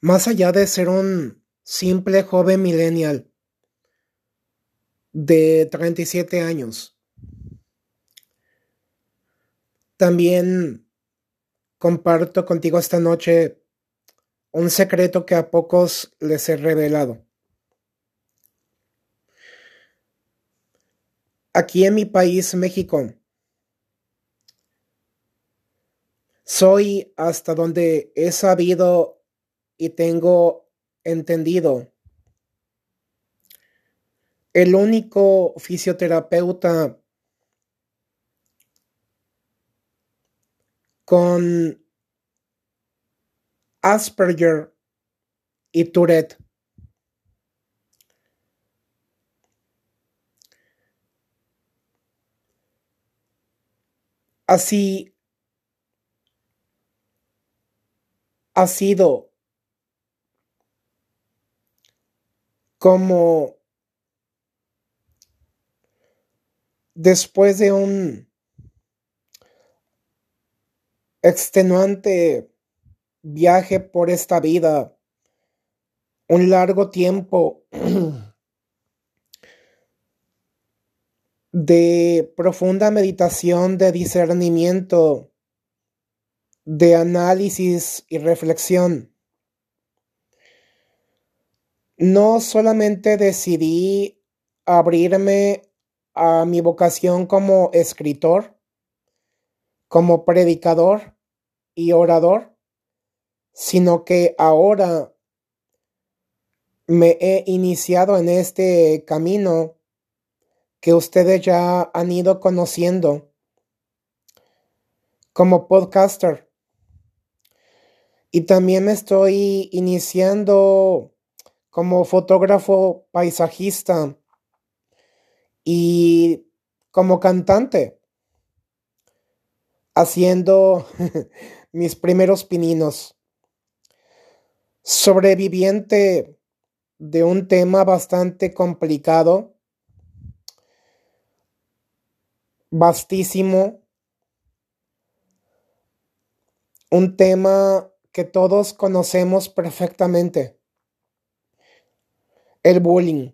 Más allá de ser un simple joven millennial de 37 años, también comparto contigo esta noche un secreto que a pocos les he revelado. Aquí en mi país, México, soy hasta donde he sabido y tengo entendido el único fisioterapeuta con Asperger y Tourette. Así ha sido como después de un extenuante viaje por esta vida, un largo tiempo de profunda meditación, de discernimiento, de análisis y reflexión. No solamente decidí abrirme a mi vocación como escritor, como predicador y orador, sino que ahora me he iniciado en este camino que ustedes ya han ido conociendo como podcaster. Y también me estoy iniciando como fotógrafo paisajista y como cantante, haciendo mis primeros pininos. Sobreviviente de un tema bastante complicado, vastísimo, un tema que todos conocemos perfectamente, el bullying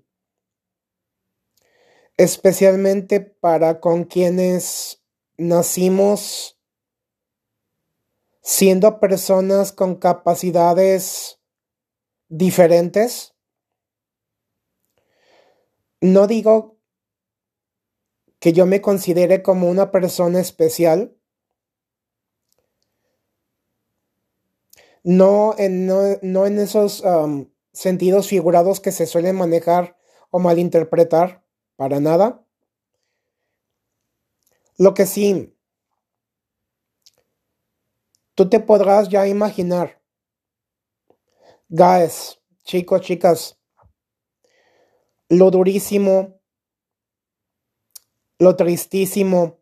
especialmente para con quienes nacimos siendo personas con capacidades diferentes. No digo que yo me considere como una persona especial. No en, no, en esos sentidos figurados que se suelen manejar o malinterpretar para nada. Lo que sí, tú te podrás ya imaginar, guys, chicos, chicas, lo durísimo, lo tristísimo,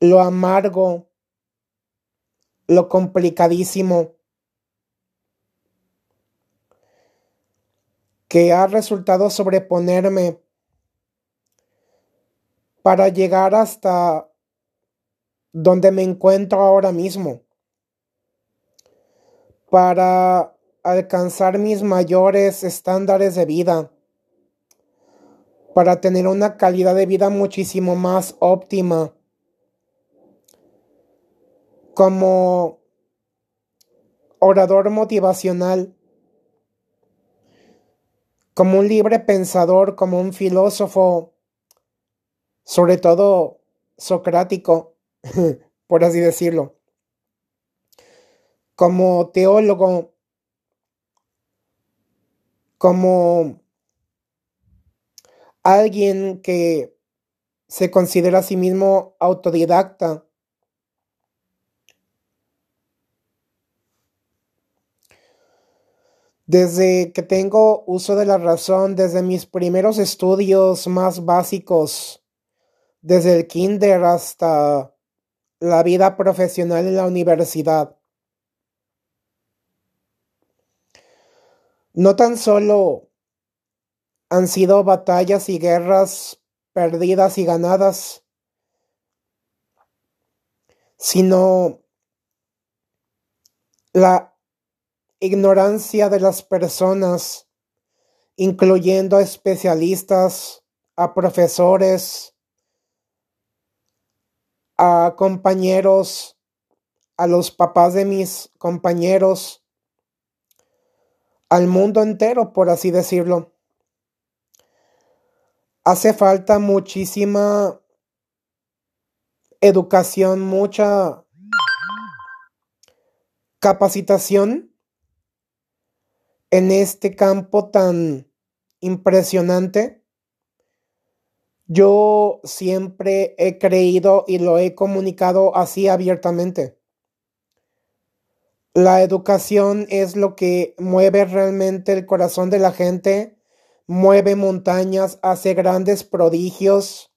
lo amargo, lo complicadísimo que ha resultado sobreponerme para llegar hasta donde me encuentro ahora mismo, para alcanzar mis mayores estándares de vida, para tener una calidad de vida muchísimo más óptima, como orador motivacional como un libre pensador, como un filósofo, sobre todo socrático, por así decirlo, como teólogo, como alguien que se considera a sí mismo autodidacta, Desde que tengo uso de la razón, desde mis primeros estudios más básicos, desde el kinder hasta la vida profesional en la universidad. No tan solo han sido batallas y guerras perdidas y ganadas, sino la ignorancia de las personas, incluyendo a especialistas, a profesores, a compañeros, a los papás de mis compañeros, al mundo entero, por así decirlo. Hace falta muchísima educación, mucha capacitación en este campo tan impresionante. Yo siempre he creído y lo he comunicado así abiertamente. La educación es lo que mueve realmente el corazón de la gente, mueve montañas, hace grandes prodigios.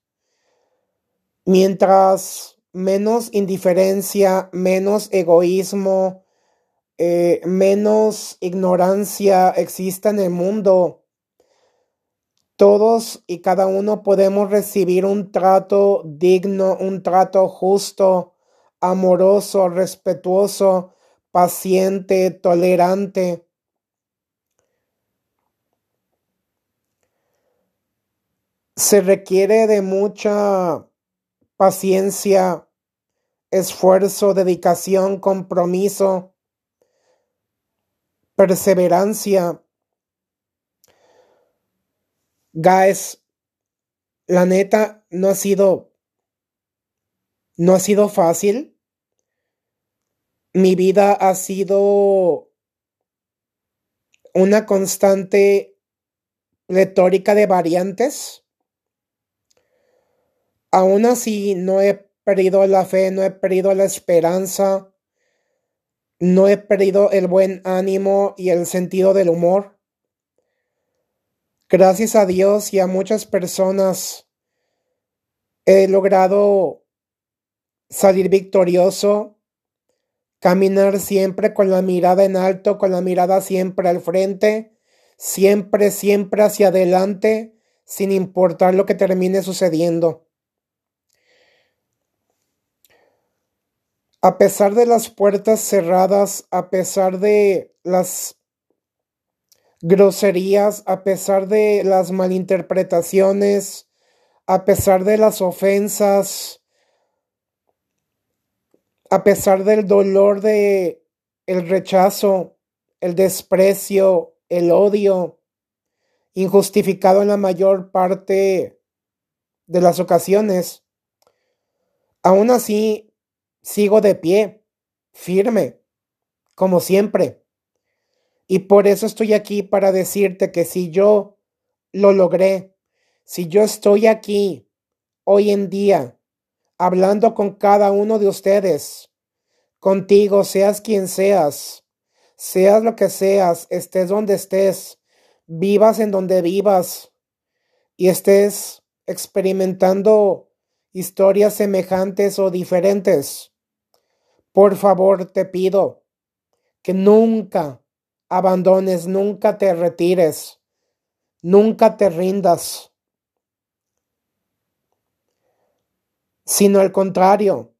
Mientras menos indiferencia, menos egoísmo, eh, menos ignorancia exista en el mundo, todos y cada uno podemos recibir un trato digno, un trato justo, amoroso, respetuoso, paciente, tolerante. Se requiere de mucha paciencia, esfuerzo, dedicación, compromiso, perseverancia. Guys, la neta no ha sido no ha sido fácil mi vida ha sido una constante retórica de variantes. Aún así, no he perdido la fe, no he perdido la esperanza, no he perdido el buen ánimo y el sentido del humor. Gracias a Dios y a muchas personas he logrado salir victorioso Caminar siempre con la mirada en alto, con la mirada siempre al frente, siempre, siempre hacia adelante, sin importar lo que termine sucediendo. A pesar de las puertas cerradas, a pesar de las groserías, a pesar de las malinterpretaciones, a pesar de las ofensas, a pesar del dolor de el rechazo, el desprecio, el odio, injustificado en la mayor parte de las ocasiones, aún así sigo de pie, firme, como siempre. Y por eso estoy aquí para decirte que si yo lo logré, si yo estoy aquí hoy en día, hablando con cada uno de ustedes, contigo, seas quien seas, seas lo que seas, estés donde estés, vivas en donde vivas y estés experimentando historias semejantes o diferentes. Por favor, te pido que nunca abandones, nunca te retires, nunca te rindas. sino al contrario,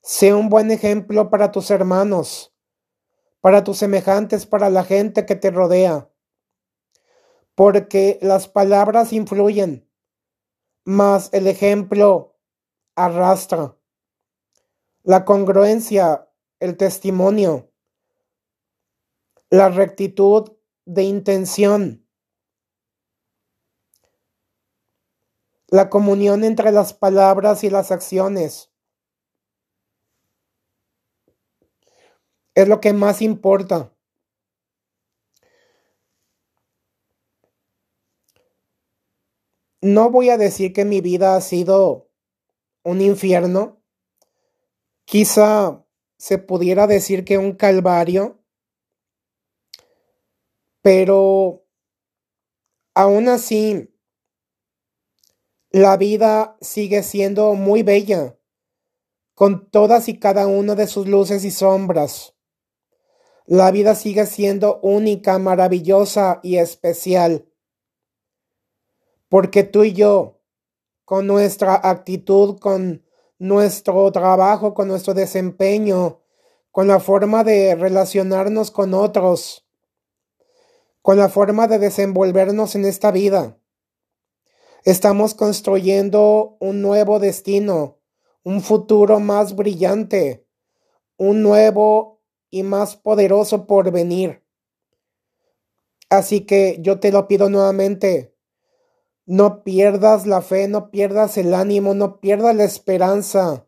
sea un buen ejemplo para tus hermanos, para tus semejantes, para la gente que te rodea, porque las palabras influyen, mas el ejemplo arrastra. La congruencia, el testimonio, la rectitud de intención la comunión entre las palabras y las acciones. Es lo que más importa. No voy a decir que mi vida ha sido un infierno. Quizá se pudiera decir que un calvario. Pero aún así la vida sigue siendo muy bella, con todas y cada una de sus luces y sombras. La vida sigue siendo única, maravillosa y especial. Porque tú y yo, con nuestra actitud, con nuestro trabajo, con nuestro desempeño, con la forma de relacionarnos con otros, con la forma de desenvolvernos en esta vida. Estamos construyendo un nuevo destino, un futuro más brillante, un nuevo y más poderoso porvenir. Así que yo te lo pido nuevamente, no pierdas la fe, no pierdas el ánimo, no pierdas la esperanza.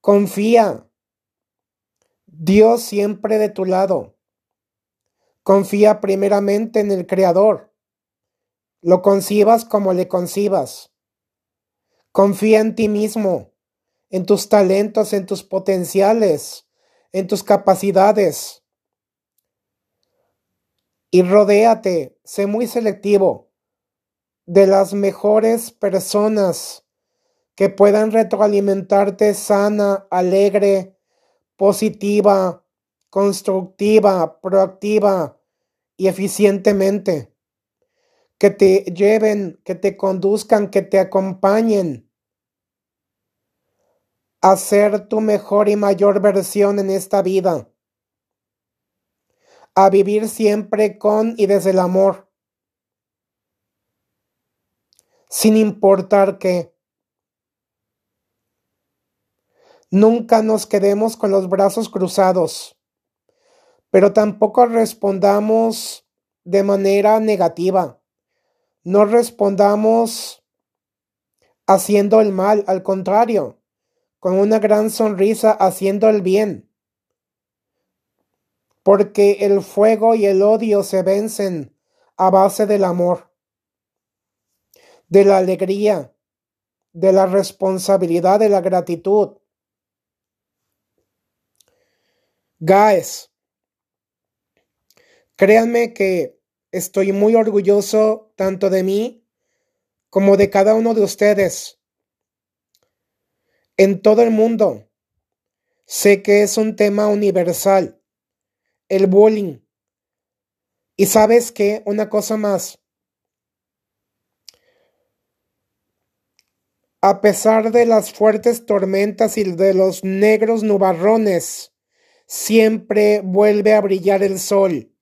Confía. Dios siempre de tu lado. Confía primeramente en el Creador. Lo concibas como le concibas. Confía en ti mismo, en tus talentos, en tus potenciales, en tus capacidades. Y rodéate, sé muy selectivo de las mejores personas que puedan retroalimentarte sana, alegre, positiva, constructiva, proactiva y eficientemente. Que te lleven, que te conduzcan, que te acompañen a ser tu mejor y mayor versión en esta vida. A vivir siempre con y desde el amor sin importar qué. Nunca nos quedemos con los brazos cruzados, pero tampoco respondamos de manera negativa. No respondamos haciendo el mal, al contrario, con una gran sonrisa haciendo el bien. Porque el fuego y el odio se vencen a base del amor de la alegría, de la responsabilidad, de la gratitud. Guys, créanme que estoy muy orgulloso tanto de mí como de cada uno de ustedes. En todo el mundo, sé que es un tema universal, el bullying. Y sabes que una cosa más, A pesar de las fuertes tormentas y de los negros nubarrones, siempre vuelve a brillar el sol.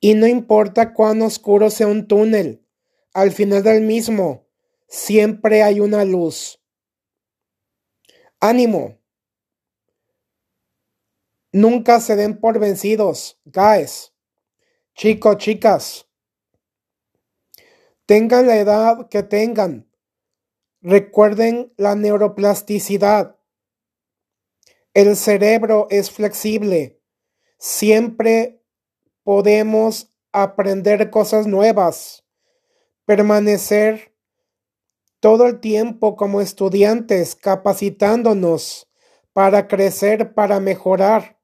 Y no importa cuán oscuro sea un túnel, al final del mismo, siempre hay una luz. Ánimo. Nunca se den por vencidos, guys. Chicos, chicas. Tengan la edad que tengan, Recuerden la neuroplasticidad. El cerebro es flexible. Siempre podemos aprender cosas nuevas. Permanecer todo el tiempo como estudiantes capacitándonos para crecer, para mejorar,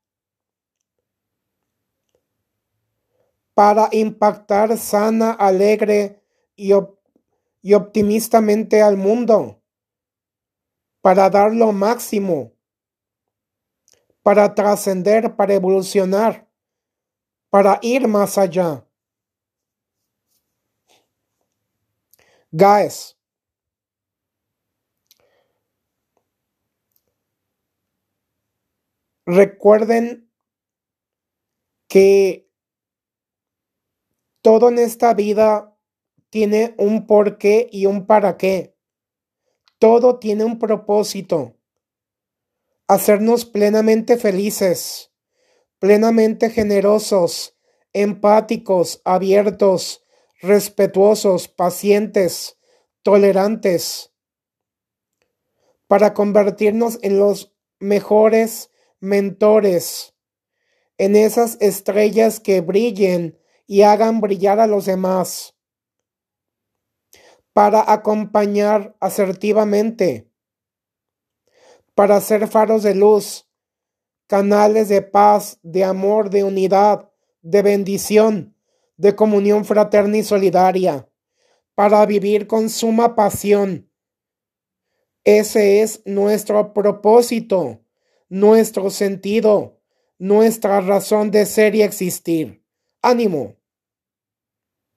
para impactar sana, alegre y y optimistamente al mundo para dar lo máximo, para trascender, para evolucionar, para ir más allá. Guys, recuerden que todo en esta vida tiene un porqué y un para qué. Todo tiene un propósito. Hacernos plenamente felices, plenamente generosos, empáticos, abiertos, respetuosos, pacientes, tolerantes, para convertirnos en los mejores mentores, en esas estrellas que brillen y hagan brillar a los demás para acompañar asertivamente, para ser faros de luz, canales de paz, de amor, de unidad, de bendición, de comunión fraterna y solidaria, para vivir con suma pasión. Ese es nuestro propósito, nuestro sentido, nuestra razón de ser y existir. Ánimo.